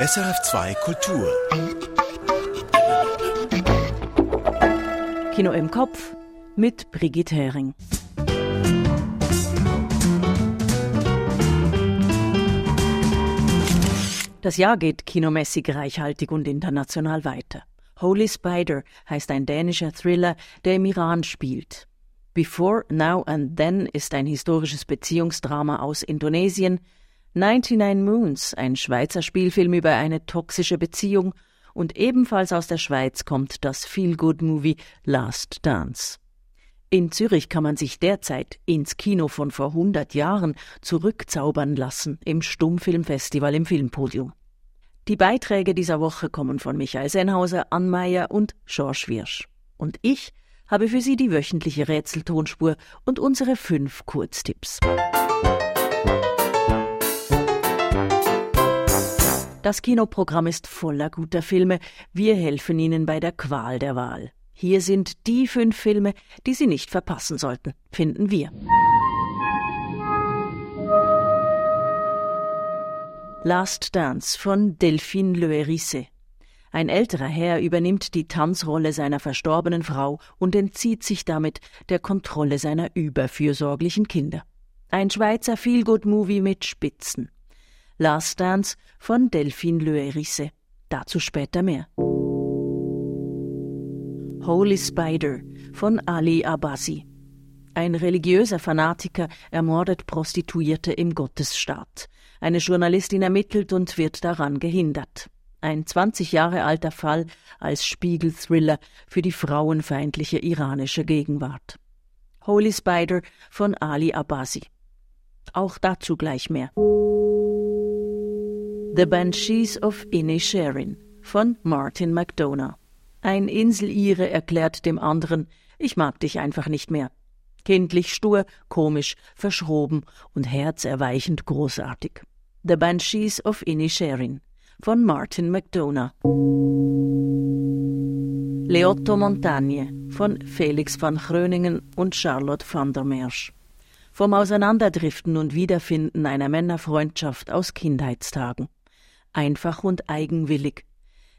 SRF2 Kultur. Kino im Kopf mit Brigitte Hering. Das Jahr geht kinomäßig reichhaltig und international weiter. Holy Spider heißt ein dänischer Thriller, der im Iran spielt. Before, Now and Then ist ein historisches Beziehungsdrama aus Indonesien, 99 Moons, ein Schweizer Spielfilm über eine toxische Beziehung und ebenfalls aus der Schweiz kommt das Feel-Good-Movie Last Dance. In Zürich kann man sich derzeit ins Kino von vor 100 Jahren zurückzaubern lassen im Stummfilmfestival im Filmpodium. Die Beiträge dieser Woche kommen von Michael Sennhauser, Ann Meyer und George Wirsch. Und ich habe für Sie die wöchentliche Rätseltonspur und unsere fünf Kurztipps. Das Kinoprogramm ist voller guter Filme. Wir helfen Ihnen bei der Qual der Wahl. Hier sind die fünf Filme, die Sie nicht verpassen sollten, finden wir. Last Dance von Delphine Le Hérissé. Ein älterer Herr übernimmt die Tanzrolle seiner verstorbenen Frau und entzieht sich damit der Kontrolle seiner überfürsorglichen Kinder. Ein Schweizer Feelgood-Movie mit Spitzen. Last Dance von Delphine Le Hérissé. Dazu später mehr. Holy Spider von Ali Abasi. Ein religiöser Fanatiker ermordet Prostituierte im Gottesstaat. Eine Journalistin ermittelt und wird daran gehindert. Ein 20 Jahre alter Fall als Spiegel-Thriller für die frauenfeindliche iranische Gegenwart. Holy Spider von Ali Abasi. Auch dazu gleich mehr. The Banshees of Inisherin von Martin McDonough. Ein Insel-Ire erklärt dem anderen, ich mag dich einfach nicht mehr. Kindlich stur, komisch, verschroben und herzerweichend großartig. The Banshees of Inisherin von Martin McDonough. Leotto Montagne von Felix van Gröningen und Charlotte van der Mersch. Vom Auseinanderdriften und Wiederfinden einer Männerfreundschaft aus Kindheitstagen einfach und eigenwillig.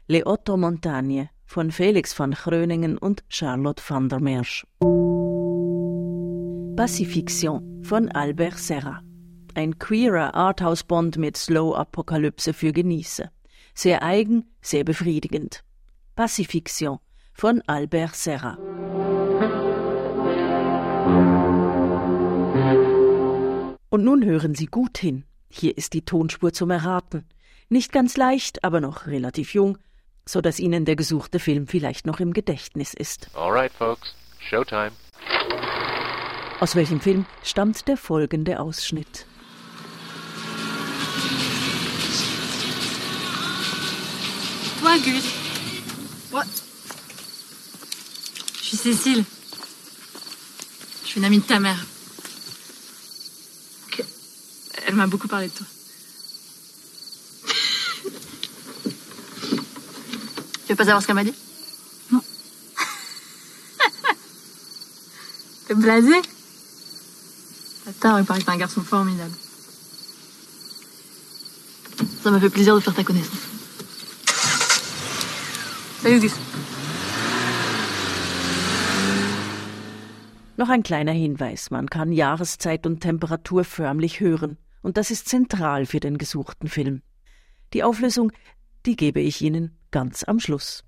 Leotto Montagne von Felix van Gröningen und Charlotte van der Mersch. Pacifiction von Albert Serra. Ein queerer Arthouse-Bond mit Slow-Apokalypse für Genießer. Sehr eigen, sehr befriedigend. Pacifiction von Albert Serra. Und nun hören Sie gut hin. Hier ist die Tonspur zum Erraten. Nicht ganz leicht, aber noch relativ jung, so dass Ihnen der gesuchte Film vielleicht noch im Gedächtnis ist. Alright, folks. Showtime. Aus welchem Film stammt der folgende Ausschnitt? Toi, Gus. What Je suis Cécile. Je suis une amie de ta mère. Ok. Elle m'a beaucoup parlé de toi. Tu veux pas savoir ce qu'elle m'a dit Non. T'es blasé tort, il paraît que t'es un garçon formidable. Ça m'a fait plaisir de faire ta connaissance. Salut Gus. Noch ein kleiner Hinweis, man kann Jahreszeit und Temperatur förmlich hören, und das ist zentral für den gesuchten Film. Die Auflösung, die gebe ich Ihnen ganz am Schluss.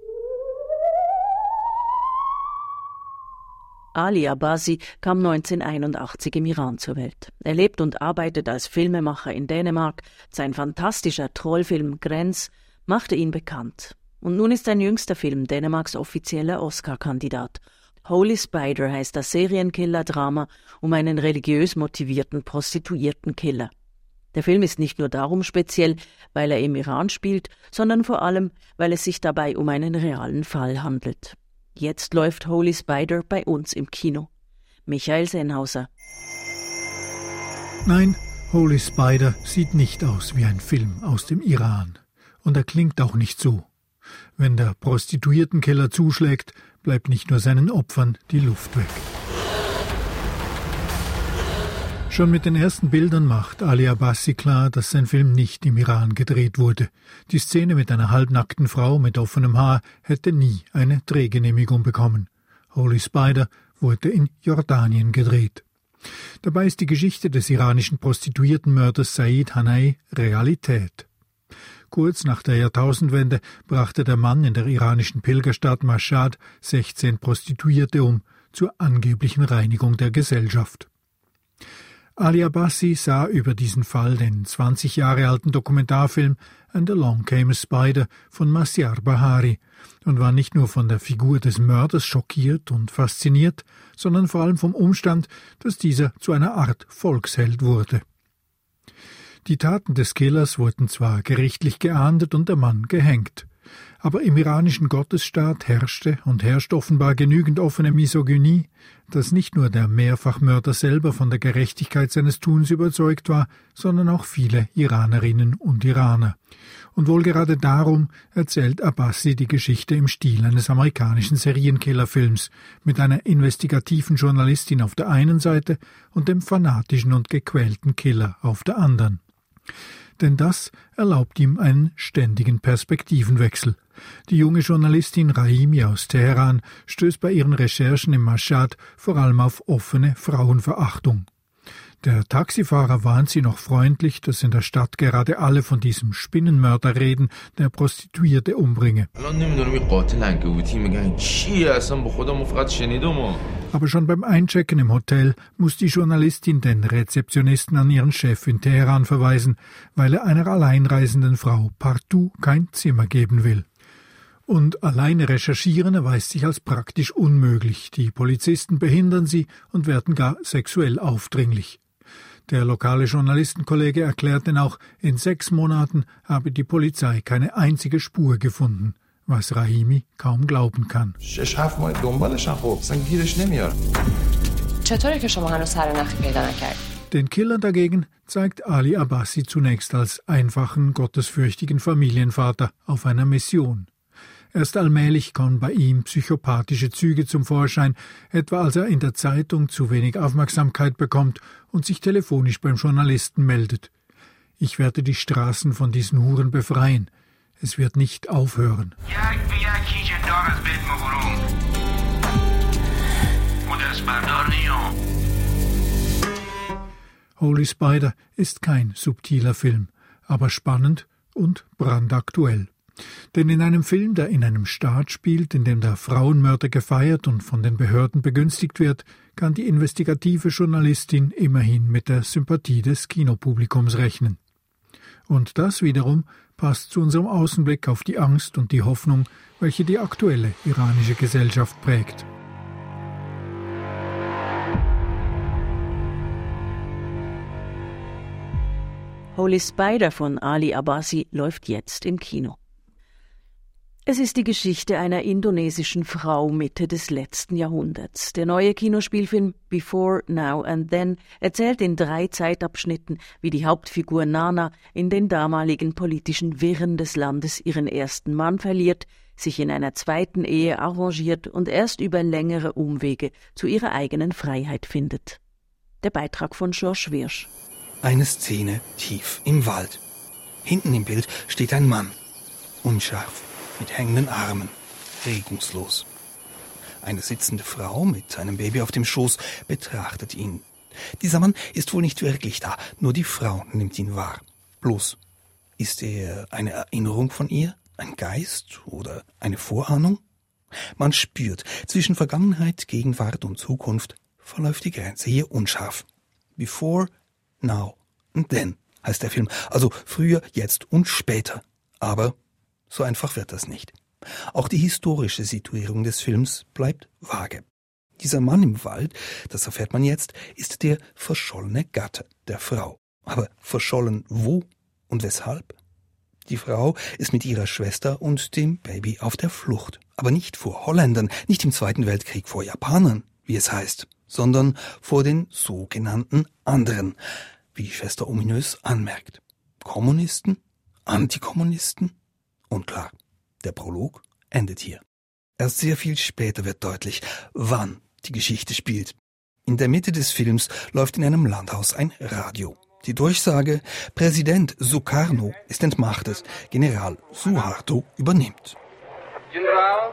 Ali Abasi kam 1981 im Iran zur Welt. Er lebt und arbeitet als Filmemacher in Dänemark. Sein fantastischer Trollfilm Grenz machte ihn bekannt. Und nun ist sein jüngster Film Dänemarks offizieller Oscar-Kandidat. Holy Spider heißt das Serienkiller-Drama um einen religiös motivierten Prostituiertenkiller. Der Film ist nicht nur darum speziell, weil er im Iran spielt, sondern vor allem, weil es sich dabei um einen realen Fall handelt. Jetzt läuft Holy Spider bei uns im Kino. Michael Sennhauser. Nein, Holy Spider sieht nicht aus wie ein Film aus dem Iran. Und er klingt auch nicht so. Wenn der Prostituiertenkiller zuschlägt, bleibt nicht nur seinen Opfern die Luft weg. Schon mit den ersten Bildern macht Ali Abbasi klar, dass sein Film nicht im Iran gedreht wurde. Die Szene mit einer halbnackten Frau mit offenem Haar hätte nie eine Drehgenehmigung bekommen. Holy Spider wurde in Jordanien gedreht. Dabei ist die Geschichte des iranischen Prostituiertenmörders Said Hanai Realität. Kurz nach der Jahrtausendwende brachte der Mann in der iranischen Pilgerstadt Mashhad 16 Prostituierte um, zur angeblichen Reinigung der Gesellschaft. Ali Abbasi sah über diesen Fall den 20 Jahre alten Dokumentarfilm And Along Came a Spider von Masyar Bahari und war nicht nur von der Figur des Mörders schockiert und fasziniert, sondern vor allem vom Umstand, dass dieser zu einer Art Volksheld wurde. Die Taten des Killers wurden zwar gerichtlich geahndet und der Mann gehängt, aber im iranischen Gottesstaat herrschte und herrscht offenbar genügend offene Misogynie, dass nicht nur der Mehrfachmörder selber von der Gerechtigkeit seines Tuns überzeugt war, sondern auch viele Iranerinnen und Iraner. Und wohl gerade darum erzählt Abbasi die Geschichte im Stil eines amerikanischen Serienkillerfilms, mit einer investigativen Journalistin auf der einen Seite und dem fanatischen und gequälten Killer auf der anderen denn das erlaubt ihm einen ständigen Perspektivenwechsel. Die junge Journalistin Rahimi aus Teheran stößt bei ihren Recherchen im Mashhad vor allem auf offene Frauenverachtung. Der Taxifahrer warnt sie noch freundlich, dass in der Stadt gerade alle von diesem Spinnenmörder reden, der Prostituierte umbringe. Aber schon beim Einchecken im Hotel muss die Journalistin den Rezeptionisten an ihren Chef in Teheran verweisen, weil er einer alleinreisenden Frau partout kein Zimmer geben will. Und alleine recherchieren erweist sich als praktisch unmöglich. Die Polizisten behindern sie und werden gar sexuell aufdringlich. Der lokale Journalistenkollege erklärt denn auch, in sechs Monaten habe die Polizei keine einzige Spur gefunden, was Rahimi kaum glauben kann. Den Killer dagegen zeigt Ali Abbasi zunächst als einfachen, gottesfürchtigen Familienvater auf einer Mission. Erst allmählich kommen bei ihm psychopathische Züge zum Vorschein, etwa als er in der Zeitung zu wenig Aufmerksamkeit bekommt und sich telefonisch beim Journalisten meldet. Ich werde die Straßen von diesen Huren befreien. Es wird nicht aufhören. Holy Spider ist kein subtiler Film, aber spannend und brandaktuell. Denn in einem Film, der in einem Staat spielt, in dem der Frauenmörder gefeiert und von den Behörden begünstigt wird, kann die investigative Journalistin immerhin mit der Sympathie des Kinopublikums rechnen. Und das wiederum passt zu unserem Außenblick auf die Angst und die Hoffnung, welche die aktuelle iranische Gesellschaft prägt. Holy Spider von Ali Abbasi läuft jetzt im Kino. Es ist die Geschichte einer indonesischen Frau Mitte des letzten Jahrhunderts. Der neue Kinospielfilm Before, Now and Then erzählt in drei Zeitabschnitten, wie die Hauptfigur Nana in den damaligen politischen Wirren des Landes ihren ersten Mann verliert, sich in einer zweiten Ehe arrangiert und erst über längere Umwege zu ihrer eigenen Freiheit findet. Der Beitrag von George Wirsch. Eine Szene tief im Wald. Hinten im Bild steht ein Mann. Unscharf mit hängenden Armen, regungslos. Eine sitzende Frau mit einem Baby auf dem Schoß betrachtet ihn. Dieser Mann ist wohl nicht wirklich da, nur die Frau nimmt ihn wahr. Bloß, ist er eine Erinnerung von ihr, ein Geist oder eine Vorahnung? Man spürt, zwischen Vergangenheit, Gegenwart und Zukunft verläuft die Grenze hier unscharf. Before, now and then heißt der Film, also früher, jetzt und später. Aber so einfach wird das nicht. Auch die historische Situierung des Films bleibt vage. Dieser Mann im Wald, das erfährt man jetzt, ist der verschollene Gatte der Frau. Aber verschollen wo und weshalb? Die Frau ist mit ihrer Schwester und dem Baby auf der Flucht. Aber nicht vor Holländern, nicht im Zweiten Weltkrieg vor Japanern, wie es heißt, sondern vor den sogenannten anderen, wie Schwester ominös anmerkt. Kommunisten? Antikommunisten? Unklar. Der Prolog endet hier. Erst sehr viel später wird deutlich, wann die Geschichte spielt. In der Mitte des Films läuft in einem Landhaus ein Radio. Die Durchsage, Präsident Sukarno ist entmachtet, General Suharto übernimmt. General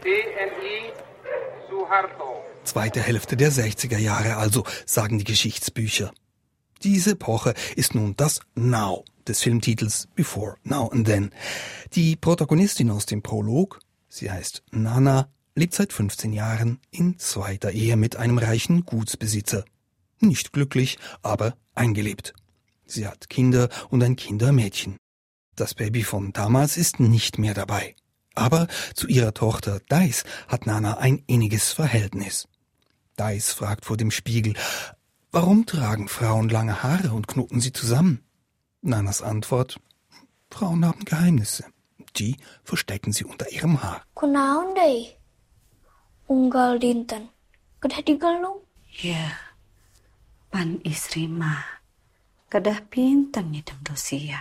PNI Suharto. Zweite Hälfte der 60er Jahre also, sagen die Geschichtsbücher. Diese Epoche ist nun das Now des Filmtitels Before, Now and Then. Die Protagonistin aus dem Prolog, sie heißt Nana, lebt seit 15 Jahren in zweiter Ehe mit einem reichen Gutsbesitzer. Nicht glücklich, aber eingelebt. Sie hat Kinder und ein Kindermädchen. Das Baby von damals ist nicht mehr dabei. Aber zu ihrer Tochter Dice hat Nana ein inniges Verhältnis. Dice fragt vor dem Spiegel, warum tragen Frauen lange Haare und knoten sie zusammen? Nanas Antwort, Frauen haben Geheimnisse. Die verstecken sie unter ihrem Haar. Kunaon deh? unggal dinten. Kedah digelung? Ya, pan istri mah. Kedah pinten ni dosia.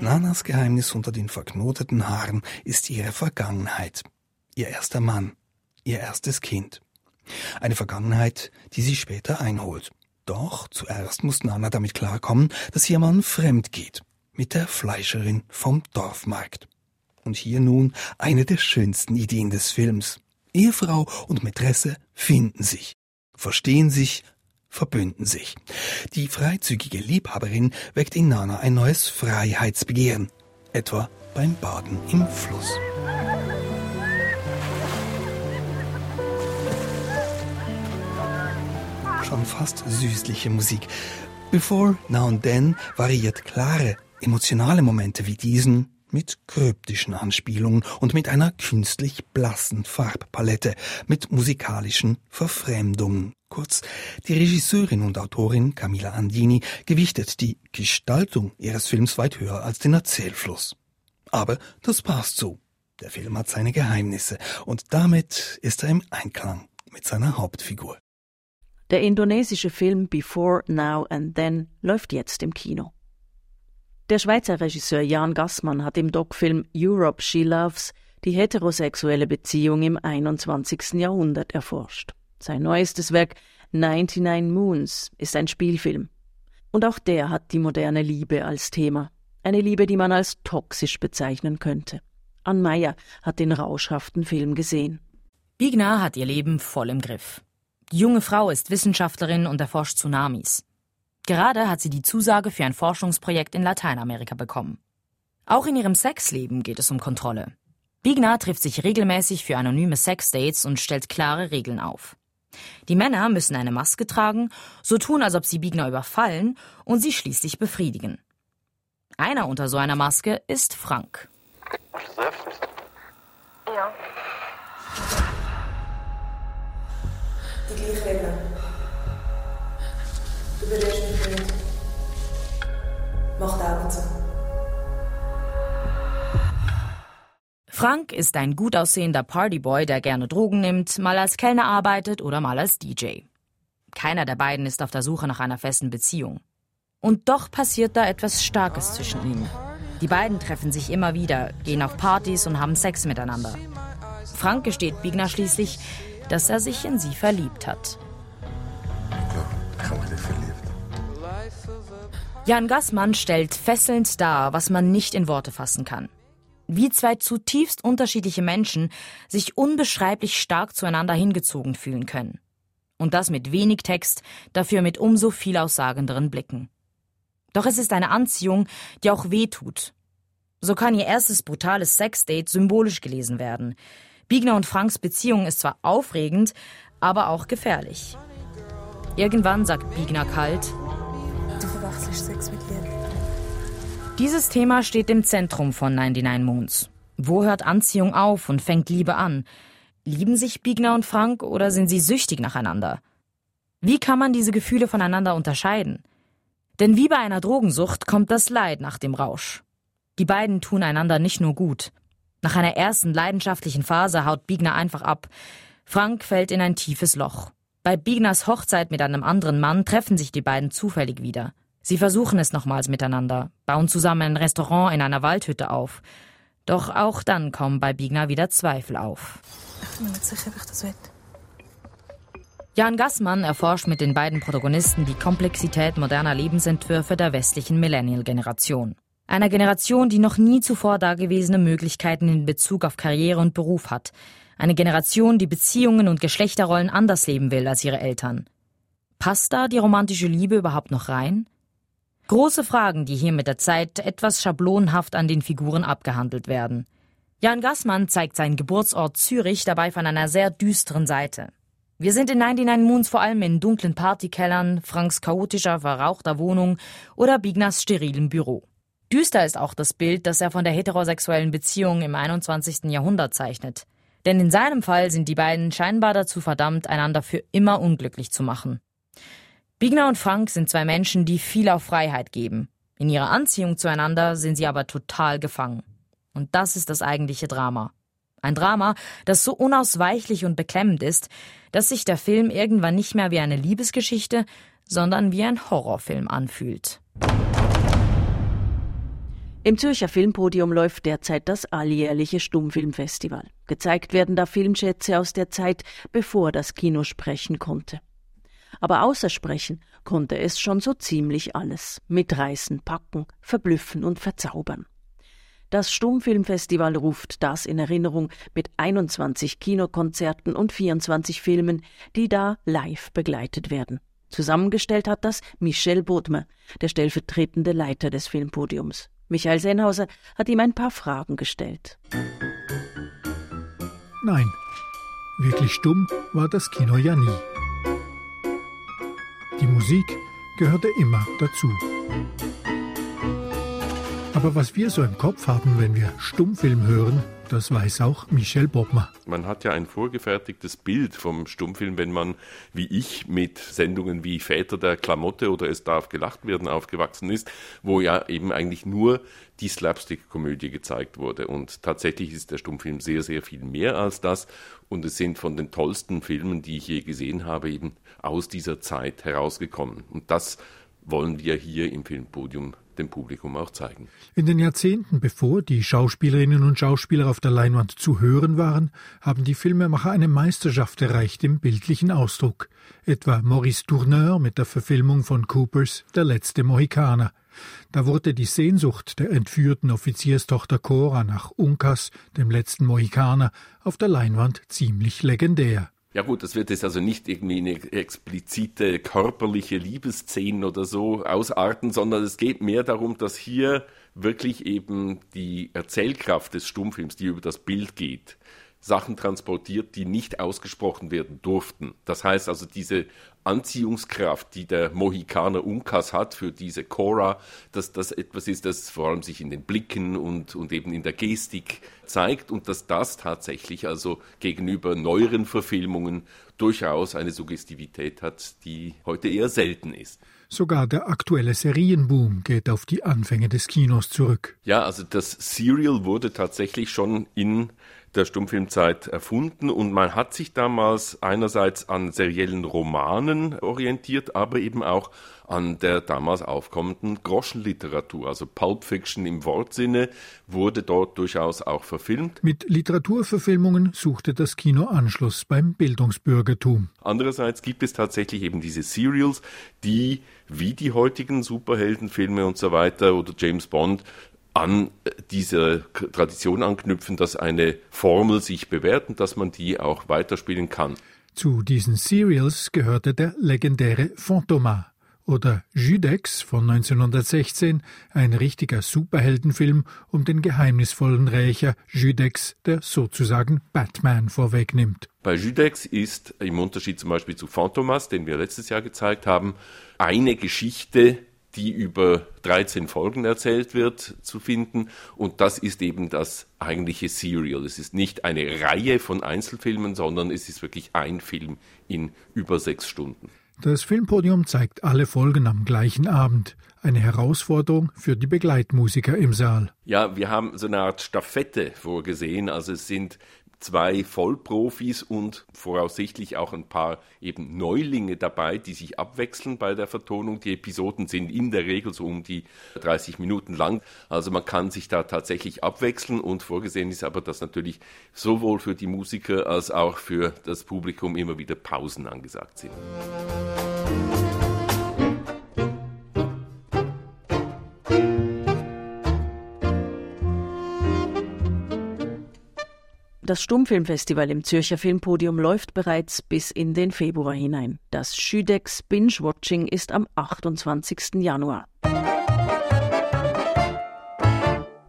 Nanas Geheimnis unter den verknoteten Haaren ist ihre Vergangenheit. Ihr erster Mann, ihr erstes Kind. Eine Vergangenheit, die sie später einholt. Doch zuerst muss Nana damit klarkommen, dass ihr Mann fremd geht. Mit der Fleischerin vom Dorfmarkt. Und hier nun eine der schönsten Ideen des Films. Ehefrau und Mätresse finden sich, verstehen sich, verbünden sich. Die freizügige Liebhaberin weckt in Nana ein neues Freiheitsbegehren, etwa beim Baden im Fluss. Schon fast süßliche Musik. Before Now and Then variiert klare, emotionale Momente wie diesen mit kryptischen Anspielungen und mit einer künstlich blassen Farbpalette, mit musikalischen Verfremdungen. Kurz, die Regisseurin und Autorin Camilla Andini gewichtet die Gestaltung ihres Films weit höher als den Erzählfluss. Aber das passt so. Der Film hat seine Geheimnisse und damit ist er im Einklang mit seiner Hauptfigur. Der indonesische Film Before, Now and Then läuft jetzt im Kino. Der Schweizer Regisseur Jan Gassmann hat im Doc-Film Europe She Loves die heterosexuelle Beziehung im 21. Jahrhundert erforscht. Sein neuestes Werk 99 Moons ist ein Spielfilm. Und auch der hat die moderne Liebe als Thema. Eine Liebe, die man als toxisch bezeichnen könnte. Ann Meyer hat den rauschhaften Film gesehen. Bigner hat ihr Leben voll im Griff. Die junge Frau ist Wissenschaftlerin und erforscht Tsunamis. Gerade hat sie die Zusage für ein Forschungsprojekt in Lateinamerika bekommen. Auch in ihrem Sexleben geht es um Kontrolle. Bigna trifft sich regelmäßig für anonyme Sexdates und stellt klare Regeln auf. Die Männer müssen eine Maske tragen, so tun, als ob sie Bigna überfallen und sie schließlich befriedigen. Einer unter so einer Maske ist Frank. Ja. Die gleiche Regel. Du berührst mich nicht. Mach die Augen zu. Frank ist ein gut aussehender Partyboy, der gerne Drogen nimmt, mal als Kellner arbeitet oder mal als DJ. Keiner der beiden ist auf der Suche nach einer festen Beziehung. Und doch passiert da etwas Starkes zwischen ihnen. Die beiden treffen sich immer wieder, gehen auf Partys und haben Sex miteinander. Frank gesteht Bigner schließlich, dass er sich in sie verliebt hat. Jan Gassmann stellt fesselnd dar, was man nicht in Worte fassen kann. Wie zwei zutiefst unterschiedliche Menschen sich unbeschreiblich stark zueinander hingezogen fühlen können. Und das mit wenig Text, dafür mit umso viel aussagenderen Blicken. Doch es ist eine Anziehung, die auch weh tut. So kann ihr erstes brutales Sexdate symbolisch gelesen werden. Biegner und Franks Beziehung ist zwar aufregend, aber auch gefährlich. Irgendwann sagt Biegner kalt, Du verwechselst Sex mit Liebe. Dieses Thema steht im Zentrum von 99 Moons. Wo hört Anziehung auf und fängt Liebe an? Lieben sich Biegner und Frank oder sind sie süchtig nacheinander? Wie kann man diese Gefühle voneinander unterscheiden? Denn wie bei einer Drogensucht kommt das Leid nach dem Rausch. Die beiden tun einander nicht nur gut. Nach einer ersten leidenschaftlichen Phase haut Biegner einfach ab. Frank fällt in ein tiefes Loch. Bei Bigners Hochzeit mit einem anderen Mann treffen sich die beiden zufällig wieder. Sie versuchen es nochmals miteinander, bauen zusammen ein Restaurant in einer Waldhütte auf. Doch auch dann kommen bei Bigner wieder Zweifel auf. Ich bin nicht sicher, ob ich das will. Jan Gassmann erforscht mit den beiden Protagonisten die Komplexität moderner Lebensentwürfe der westlichen Millennial-Generation. Einer Generation, die noch nie zuvor dagewesene Möglichkeiten in Bezug auf Karriere und Beruf hat. Eine Generation, die Beziehungen und Geschlechterrollen anders leben will als ihre Eltern. Passt da die romantische Liebe überhaupt noch rein? Große Fragen, die hier mit der Zeit etwas schablonhaft an den Figuren abgehandelt werden. Jan Gassmann zeigt seinen Geburtsort Zürich dabei von einer sehr düsteren Seite. Wir sind in 99 Moons vor allem in dunklen Partykellern, Franks chaotischer, verrauchter Wohnung oder Bigners sterilem Büro. Düster ist auch das Bild, das er von der heterosexuellen Beziehung im 21. Jahrhundert zeichnet. Denn in seinem Fall sind die beiden scheinbar dazu verdammt, einander für immer unglücklich zu machen. Bigner und Frank sind zwei Menschen, die viel auf Freiheit geben. In ihrer Anziehung zueinander sind sie aber total gefangen. Und das ist das eigentliche Drama. Ein Drama, das so unausweichlich und beklemmend ist, dass sich der Film irgendwann nicht mehr wie eine Liebesgeschichte, sondern wie ein Horrorfilm anfühlt. Im Zürcher Filmpodium läuft derzeit das alljährliche Stummfilmfestival. Gezeigt werden da Filmschätze aus der Zeit, bevor das Kino sprechen konnte. Aber außer sprechen konnte es schon so ziemlich alles. Mitreißen, packen, verblüffen und verzaubern. Das Stummfilmfestival ruft das in Erinnerung mit 21 Kinokonzerten und 24 Filmen, die da live begleitet werden. Zusammengestellt hat das Michel Bodmer, der stellvertretende Leiter des Filmpodiums. Michael Sennhauser hat ihm ein paar Fragen gestellt. Nein, wirklich stumm war das Kino ja nie. Die Musik gehörte immer dazu. Aber was wir so im Kopf haben, wenn wir Stummfilm hören, das weiß auch Michel Bobmer. Man hat ja ein vorgefertigtes Bild vom Stummfilm, wenn man, wie ich, mit Sendungen wie Väter der Klamotte oder Es darf gelacht werden aufgewachsen ist, wo ja eben eigentlich nur die Slapstick-Komödie gezeigt wurde. Und tatsächlich ist der Stummfilm sehr, sehr viel mehr als das. Und es sind von den tollsten Filmen, die ich je gesehen habe, eben aus dieser Zeit herausgekommen. Und das wollen wir hier im Filmpodium dem Publikum auch zeigen. In den Jahrzehnten, bevor die Schauspielerinnen und Schauspieler auf der Leinwand zu hören waren, haben die Filmemacher eine Meisterschaft erreicht im bildlichen Ausdruck. Etwa Maurice Tourneur mit der Verfilmung von Coopers Der letzte Mohikaner. Da wurde die Sehnsucht der entführten Offizierstochter Cora nach Uncas, dem letzten Mohikaner, auf der Leinwand ziemlich legendär. Ja gut, das wird jetzt also nicht irgendwie eine explizite körperliche Liebesszene oder so ausarten, sondern es geht mehr darum, dass hier wirklich eben die Erzählkraft des Stummfilms, die über das Bild geht, Sachen transportiert, die nicht ausgesprochen werden durften. Das heißt also, diese Anziehungskraft, die der Mohikaner Unkas hat für diese Cora, dass das etwas ist, das vor allem sich in den Blicken und, und eben in der Gestik zeigt und dass das tatsächlich also gegenüber neueren Verfilmungen durchaus eine Suggestivität hat, die heute eher selten ist. Sogar der aktuelle Serienboom geht auf die Anfänge des Kinos zurück. Ja, also das Serial wurde tatsächlich schon in der Stummfilmzeit erfunden und man hat sich damals einerseits an seriellen Romanen orientiert, aber eben auch an der damals aufkommenden Groschenliteratur. Also Pulp Fiction im Wortsinne wurde dort durchaus auch verfilmt. Mit Literaturverfilmungen suchte das Kino Anschluss beim Bildungsbürgertum. Andererseits gibt es tatsächlich eben diese Serials, die wie die heutigen Superheldenfilme und so weiter oder James Bond an diese Tradition anknüpfen, dass eine Formel sich bewährt und dass man die auch weiterspielen kann. Zu diesen Serials gehörte der legendäre Fantômas oder Judex von 1916, ein richtiger Superheldenfilm um den geheimnisvollen Rächer Judex, der sozusagen Batman vorwegnimmt. Bei Judex ist im Unterschied zum Beispiel zu Phantomas, den wir letztes Jahr gezeigt haben, eine Geschichte die über 13 Folgen erzählt wird, zu finden. Und das ist eben das eigentliche Serial. Es ist nicht eine Reihe von Einzelfilmen, sondern es ist wirklich ein Film in über sechs Stunden. Das Filmpodium zeigt alle Folgen am gleichen Abend. Eine Herausforderung für die Begleitmusiker im Saal. Ja, wir haben so eine Art Staffette vorgesehen. Also es sind zwei Vollprofis und voraussichtlich auch ein paar eben Neulinge dabei, die sich abwechseln bei der Vertonung. Die Episoden sind in der Regel so um die 30 Minuten lang. Also man kann sich da tatsächlich abwechseln und vorgesehen ist aber, dass natürlich sowohl für die Musiker als auch für das Publikum immer wieder Pausen angesagt sind. Das Stummfilmfestival im Zürcher Filmpodium läuft bereits bis in den Februar hinein. Das Schüdex Binge-Watching ist am 28. Januar.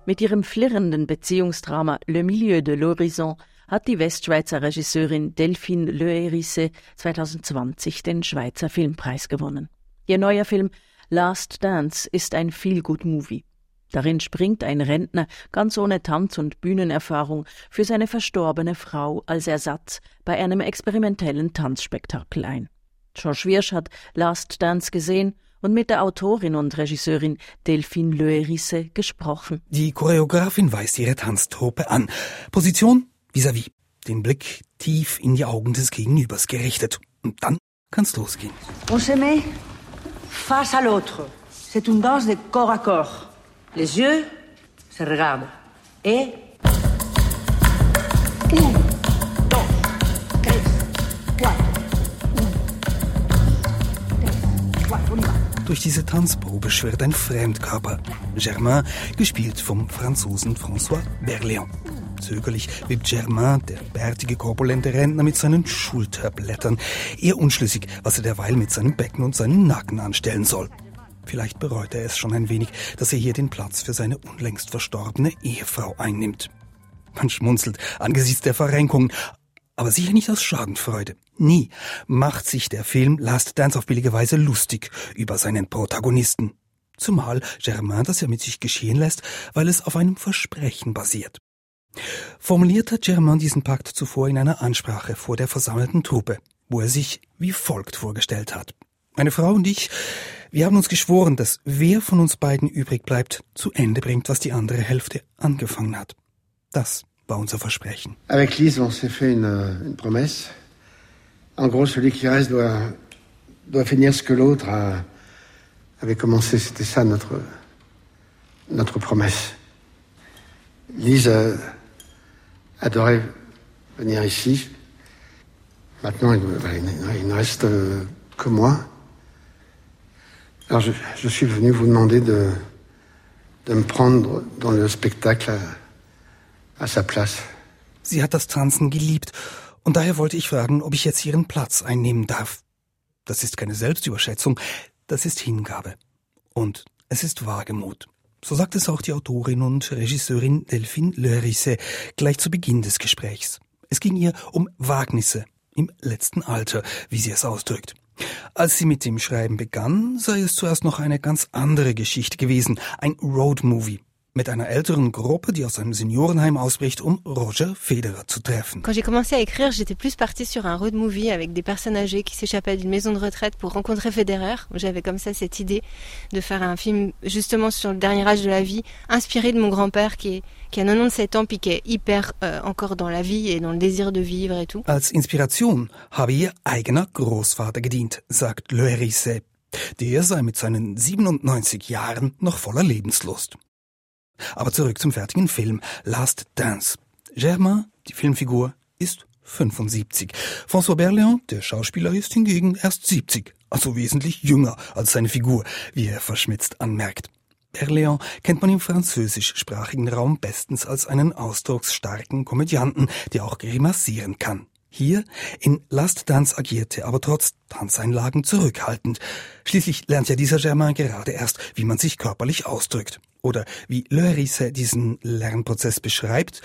Mit ihrem flirrenden Beziehungsdrama Le Milieu de l'Horizon hat die Westschweizer Regisseurin Delphine Le Hérissé 2020 den Schweizer Filmpreis gewonnen. Ihr neuer Film Last Dance ist ein Feel-Good-Movie. Darin springt ein Rentner ganz ohne Tanz- und Bühnenerfahrung für seine verstorbene Frau als Ersatz bei einem experimentellen Tanzspektakel ein. George Wirsch hat Last Dance gesehen und mit der Autorin und Regisseurin Delphine Loerisse gesprochen. Die Choreografin weist ihre Tanztruppe an. Position vis-à-vis. -vis. Den Blick tief in die Augen des Gegenübers gerichtet. Und dann kann's losgehen. On se met face à l'autre. C'est une danse de corps à corps. Les yeux se regardent. Et. Un, dos, tres, cuatro. Un, tres, cuatro. Durch diese Tanzprobe schwirrt ein Fremdkörper. Germain, gespielt vom Franzosen François Berléand. Zögerlich wippt Germain, der bärtige, korpulente Rentner, mit seinen Schulterblättern. Eher unschlüssig, was er derweil mit seinem Becken und seinem Nacken anstellen soll. Vielleicht bereut er es schon ein wenig, dass er hier den Platz für seine unlängst verstorbene Ehefrau einnimmt. Man schmunzelt angesichts der Verrenkungen, aber sicher nicht aus Schadenfreude. Nie macht sich der Film Last Dance auf billige Weise lustig über seinen Protagonisten. Zumal Germain das ja mit sich geschehen lässt, weil es auf einem Versprechen basiert. Formuliert hat Germain diesen Pakt zuvor in einer Ansprache vor der versammelten Truppe, wo er sich wie folgt vorgestellt hat. Meine Frau und ich, wir haben uns geschworen, dass wer von uns beiden übrig bleibt, zu Ende bringt, was die andere Hälfte angefangen hat. Das war unser Versprechen. Avec Lise, on s'est fait une, une promesse. En gros, celui qui reste doit, doit finir ce que l'autre a, avait commencé. C'était ça notre, notre promesse. Lise adorait venir ici. Maintenant, il, il ne reste que moi. Alors je, je, suis venu vous demander de, de me prendre dans le spectacle à, à sa place. Sie hat das Tanzen geliebt und daher wollte ich fragen, ob ich jetzt ihren Platz einnehmen darf. Das ist keine Selbstüberschätzung, das ist Hingabe. Und es ist Wagemut. So sagt es auch die Autorin und Regisseurin Delphine Lörisse gleich zu Beginn des Gesprächs. Es ging ihr um Wagnisse im letzten Alter, wie sie es ausdrückt. Als sie mit dem Schreiben begann, sei es zuerst noch eine ganz andere Geschichte gewesen, ein Roadmovie mit einer älteren Gruppe, die aus einem Seniorenheim ausbricht, um Roger Federer zu treffen. Quand j'ai commencé à écrire, j'étais plus partie sur un road movie avec des personnes âgées qui s'échappaient d'une maison de retraite pour rencontrer Federer. J'avais comme ça cette idée de faire un film justement sur le dernier âge de la vie, inspiré de mon grand-père qui est qui a 97 ans puis qui est hyper euh, encore dans la vie et dans le désir de vivre et tout. Als Inspiration habe ihr eigener Großvater gedient, sagt Le Hérissé. Der sei mit seinen 97 Jahren noch voller Lebenslust. Aber zurück zum fertigen Film Last Dance. Germain, die Filmfigur, ist 75. François Berléand, der Schauspieler, ist hingegen erst 70, also wesentlich jünger als seine Figur, wie er verschmitzt anmerkt. Berléand kennt man im französischsprachigen Raum bestens als einen ausdrucksstarken Komödianten, der auch grimassieren kann. Hier in Last Dance agierte aber trotz Tanzeinlagen zurückhaltend. Schließlich lernt ja dieser Germain gerade erst, wie man sich körperlich ausdrückt. Oder wie Lörisse diesen Lernprozess beschreibt,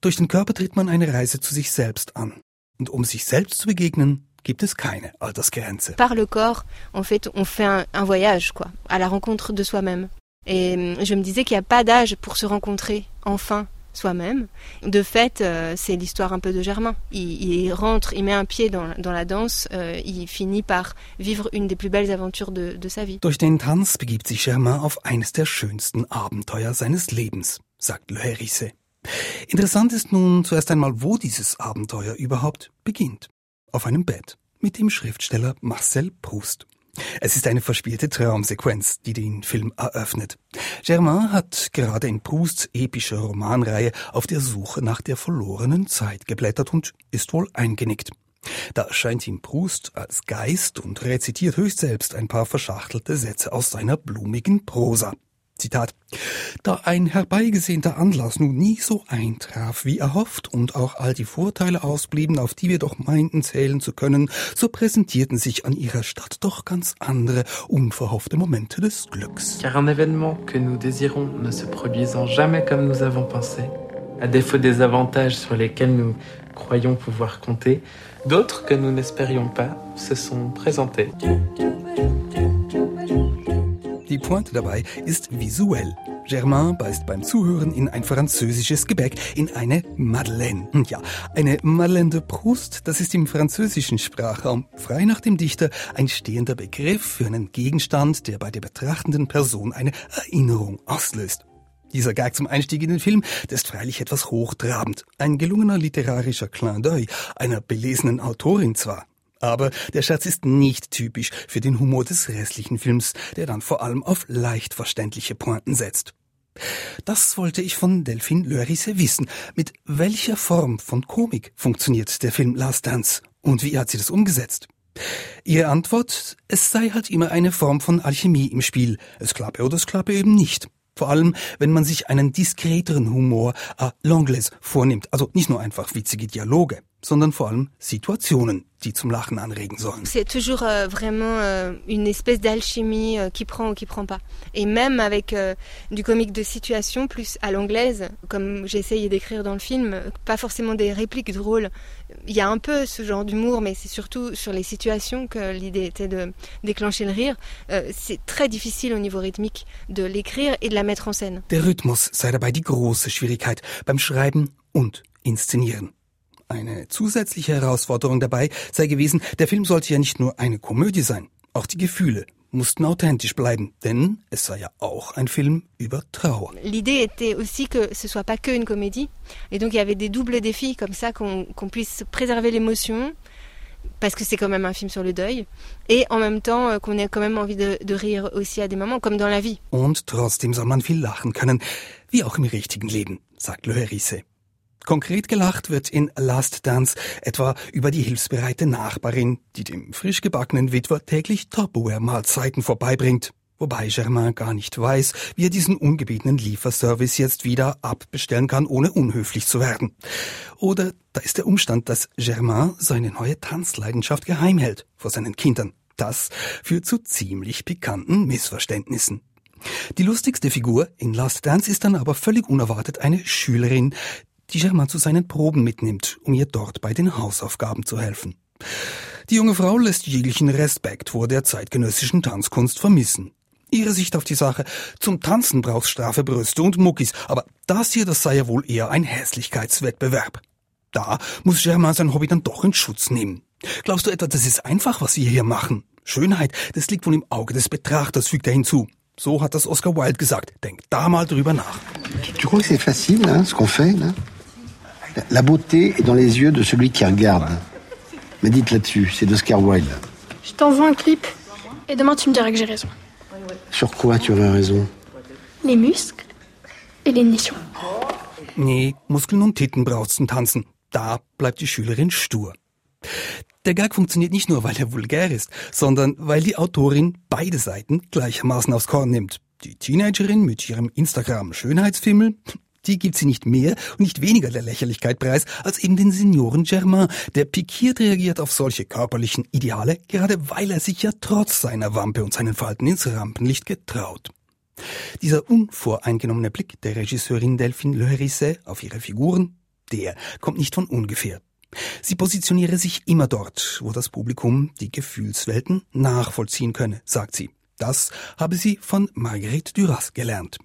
durch den Körper tritt man eine Reise zu sich selbst an. Und um sich selbst zu begegnen, gibt es keine Altersgrenze. Par le corps, en fait, on fait un, un voyage, quoi, à la rencontre de soi-même. Et euh, je me disais qu'il n'y a pas d'âge pour se rencontrer, enfin, soi-même. De fait, euh, c'est l'histoire un peu de Germain. Il, il, rentre, il met un pied dans, dans la danse, euh, il finit par vivre une des plus belles aventures de, de sa vie. Durch den Tanz begibt sich Germain auf eines der schönsten Abenteuer seines Lebens, sagt Le Hérissé. Interessant ist nun zuerst einmal, wo dieses Abenteuer überhaupt beginnt. Auf einem Bett mit dem Schriftsteller Marcel Proust. Es ist eine verspielte Traumsequenz, die den Film eröffnet. Germain hat gerade in Prousts epischer Romanreihe auf der Suche nach der verlorenen Zeit geblättert und ist wohl eingenickt. Da erscheint ihm Proust als Geist und rezitiert höchst selbst ein paar verschachtelte Sätze aus seiner blumigen Prosa. Zitat. Da ein herbeigesehnter Anlass nun nie so eintraf, wie erhofft, und auch all die Vorteile ausblieben, auf die wir doch meinten zählen zu können, so präsentierten sich an ihrer Stadt doch ganz andere, unverhoffte Momente des Glücks. Car un événement que nous désirons ne se produisant jamais comme nous avons pensé, à défaut des avantages sur lesquels nous croyons pouvoir compter, d'autres que nous n'espérions pas se sont présentés. Die Pointe dabei ist visuell. Germain beißt beim Zuhören in ein französisches Gebäck, in eine Madeleine. Hm, ja, eine Madeleine de Proust, das ist im französischen Sprachraum frei nach dem Dichter ein stehender Begriff für einen Gegenstand, der bei der betrachtenden Person eine Erinnerung auslöst. Dieser Gag zum Einstieg in den Film, der ist freilich etwas hochtrabend. Ein gelungener literarischer Clin d'œil einer belesenen Autorin zwar, aber der Scherz ist nicht typisch für den Humor des restlichen Films, der dann vor allem auf leicht verständliche Pointen setzt. Das wollte ich von Delphine Lörisse wissen. Mit welcher Form von Komik funktioniert der Film Last Dance und wie hat sie das umgesetzt? Ihre Antwort, es sei halt immer eine Form von Alchemie im Spiel. Es klappe oder es klappe eben nicht. Vor allem, wenn man sich einen diskreteren Humor à l'anglaise vornimmt. Also nicht nur einfach witzige Dialoge sondern vor allem Situationen, die zum Lachen anregen sollen. C'est toujours euh, vraiment euh, une espèce d'alchimie euh, qui prend ou qui prend pas. Et même avec euh, du comique de situation plus à l'anglaise, comme j'essayais d'écrire dans le film, pas forcément des répliques drôles. Il y a un peu ce genre d'humour, mais c'est surtout sur les situations que l'idée était de déclencher le rire. Euh, c'est très difficile au niveau rythmique de l'écrire et de la mettre en scène. Der Rhythmus sei dabei die große Schwierigkeit beim Schreiben und Inszenieren. Eine zusätzliche Herausforderung dabei sei gewesen, der Film sollte ja nicht nur eine Komödie sein, auch die Gefühle mussten authentisch bleiben, denn es sei ja auch ein Film über Trauer. L'idée était aussi que ce soit pas que une comédie, et donc il y avait des doubles défis comme ça qu'on qu puisse préserver l'émotion, parce que c'est quand même un film sur le deuil, et en même temps euh, qu'on ait quand même envie de, de rire aussi à des moments, comme dans la vie. Und trotzdem soll man viel lachen können, wie auch im richtigen Leben, sagt Le Hérissé. Konkret gelacht wird in Last Dance etwa über die hilfsbereite Nachbarin, die dem frisch gebackenen Witwer täglich Tupperware-Mahlzeiten vorbeibringt. Wobei Germain gar nicht weiß, wie er diesen ungebetenen Lieferservice jetzt wieder abbestellen kann, ohne unhöflich zu werden. Oder da ist der Umstand, dass Germain seine neue Tanzleidenschaft geheim hält vor seinen Kindern. Das führt zu ziemlich pikanten Missverständnissen. Die lustigste Figur in Last Dance ist dann aber völlig unerwartet eine Schülerin, die Germain zu seinen Proben mitnimmt, um ihr dort bei den Hausaufgaben zu helfen. Die junge Frau lässt jeglichen Respekt vor der zeitgenössischen Tanzkunst vermissen. Ihre Sicht auf die Sache, zum Tanzen brauchst straffe Brüste und Muckis, aber das hier, das sei ja wohl eher ein Hässlichkeitswettbewerb. Da muss Germain sein Hobby dann doch in Schutz nehmen. Glaubst du etwa, das ist einfach, was wir hier machen? Schönheit, das liegt wohl im Auge des Betrachters, fügt er hinzu. So hat das Oscar Wilde gesagt. Denk da mal drüber nach. Tu crois que c'est facile, hein, ce qu'on fait, là La beauté est dans les yeux de celui qui regarde. Médite là-dessus, c'est d'Oscar Wilde. Je t'envoie un clip et demain tu me diras que j'ai raison. Sur quoi tu aurais raison Les muscles et les nichons. Nee, Muskeln und Titten brauchst zum Tanzen. Da bleibt die Schülerin stur. Der Gag funktioniert nicht nur, weil er vulgär ist, sondern weil die Autorin beide Seiten gleichermaßen aufs Korn nimmt. Die Teenagerin mit ihrem Instagram-Schönheitsfimmel, die gibt sie nicht mehr und nicht weniger der Lächerlichkeit preis als eben den Senioren Germain, der pikiert reagiert auf solche körperlichen Ideale, gerade weil er sich ja trotz seiner Wampe und seinen Falten ins Rampenlicht getraut. Dieser unvoreingenommene Blick der Regisseurin Delphine Le Hérisset auf ihre Figuren, der kommt nicht von ungefähr. Sie positioniere sich immer dort, wo das Publikum die Gefühlswelten nachvollziehen könne, sagt sie. Das habe sie von Marguerite Duras gelernt.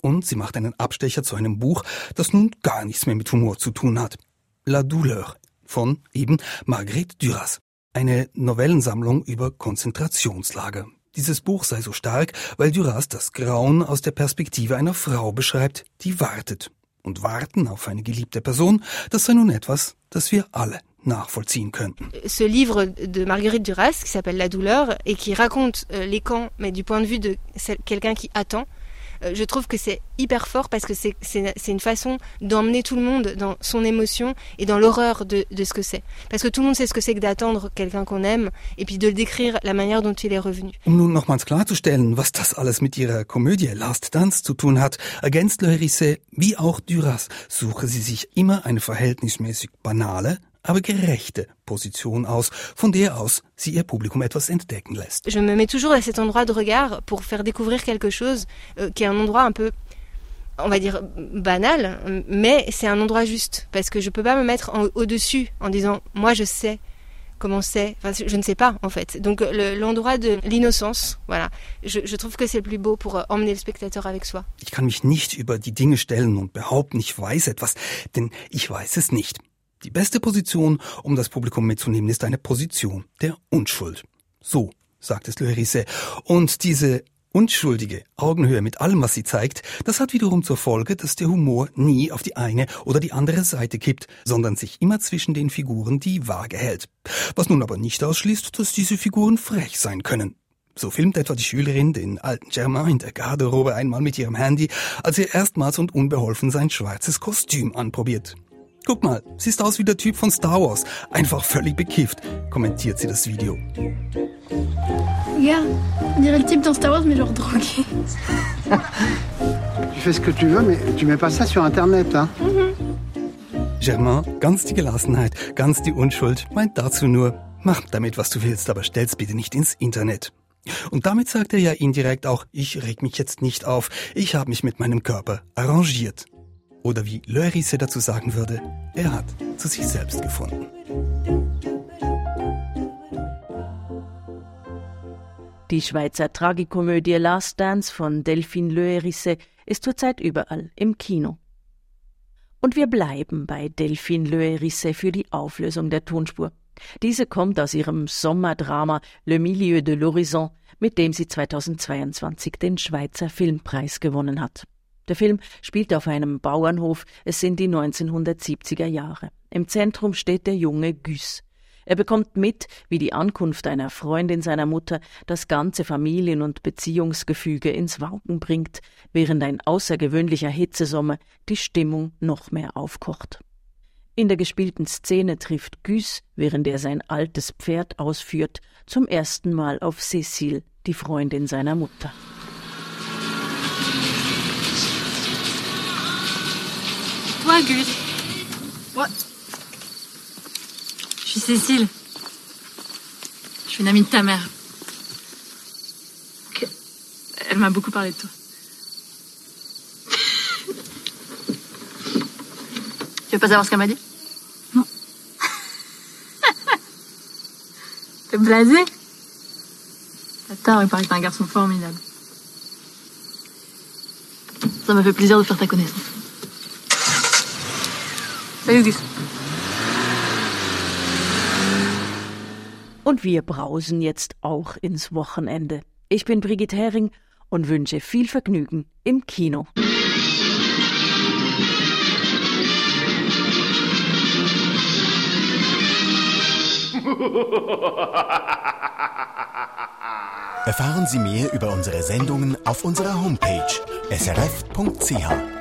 Und sie macht einen Abstecher zu einem Buch, das nun gar nichts mehr mit Humor zu tun hat. La Douleur von eben Marguerite Duras. Eine Novellensammlung über Konzentrationslager. Dieses Buch sei so stark, weil Duras das Grauen aus der Perspektive einer Frau beschreibt, die wartet. und warten auf eine geliebte Person, das sei nun etwas, das wir alle nachvollziehen könnten. Ce livre de Marguerite Duras, qui s'appelle La douleur, et qui raconte euh, les camps, mais du point de vue de quelqu'un qui attend, je trouve que c'est hyper fort parce que c'est une façon d'emmener tout le monde dans son émotion et dans l'horreur de, de, ce que c'est. Parce que tout le monde sait ce que c'est que d'attendre quelqu'un qu'on aime et puis de le décrire la manière dont il est revenu. Was das alles mit ihrer Komödie Last Dance zu tun hat, ergänzt wie auch Duras, suche sie sich immer eine verhältnismäßig banale, aber gerechte Position aus, von der aus sie ihr Publikum etwas entdecken lässt. Je me mets toujours à cet endroit de regard pour faire découvrir quelque chose euh, qui est un endroit un peu on va dire banal, mais c'est un endroit juste parce que je peux pas me mettre au-dessus en disant moi je sais comment c'est, enfin je ne sais pas en fait. Donc l'endroit le, de l'innocence, voilà, je, je, trouve que c'est le plus beau pour euh, emmener le spectateur avec soi. Ich kann mich nicht über die Dinge stellen und behaupten, ich weiß etwas, denn ich weiß es nicht. Die beste Position, um das Publikum mitzunehmen, ist eine Position der Unschuld. So sagt es Le Hérisset. Und diese unschuldige Augenhöhe mit allem, was sie zeigt, das hat wiederum zur Folge, dass der Humor nie auf die eine oder die andere Seite kippt, sondern sich immer zwischen den Figuren die Waage hält. Was nun aber nicht ausschließt, dass diese Figuren frech sein können. So filmt etwa die Schülerin den alten Germain in der Garderobe einmal mit ihrem Handy, als er erstmals und unbeholfen sein schwarzes Kostüm anprobiert. Guck mal, siehst aus wie der Typ von Star Wars. Einfach völlig bekifft, kommentiert sie das Video. Ja, on dirait le type dans Star Wars, mais genre drogué. tu fais ce que tu veux, mais tu mets pas ça sur Internet, hein? Mhm. Germain, ganz die Gelassenheit, ganz die Unschuld, meint dazu nur, mach damit, was du willst, aber stell's bitte nicht ins Internet. Und damit sagt er ja indirekt auch, ich reg mich jetzt nicht auf, ich habe mich mit meinem Körper arrangiert. Oder wie Lörisse dazu sagen würde, er hat zu sich selbst gefunden. Die Schweizer Tragikomödie Last Dance von Delphine Loerisse ist zurzeit überall im Kino. Und wir bleiben bei Delphine Loerisse für die Auflösung der Tonspur. Diese kommt aus ihrem Sommerdrama Le Milieu de l'Horizon, mit dem sie 2022 den Schweizer Filmpreis gewonnen hat. Der Film spielt auf einem Bauernhof, es sind die 1970er Jahre. Im Zentrum steht der junge Güss. Er bekommt mit, wie die Ankunft einer Freundin seiner Mutter das ganze Familien- und Beziehungsgefüge ins Wanken bringt, während ein außergewöhnlicher Hitzesommer die Stimmung noch mehr aufkocht. In der gespielten Szene trifft Güss, während er sein altes Pferd ausführt, zum ersten Mal auf Cécile, die Freundin seiner Mutter. Gus. What? Je suis Cécile. Je suis une amie de ta mère. Elle m'a beaucoup parlé de toi. tu veux pas savoir ce qu'elle m'a dit? Non. T'es blasé? T'as tort, il paraît que t'es un garçon formidable. Ça m'a fait plaisir de faire ta connaissance. Und wir brausen jetzt auch ins Wochenende. Ich bin Brigitte Hering und wünsche viel Vergnügen im Kino. Erfahren Sie mehr über unsere Sendungen auf unserer Homepage srf.ch.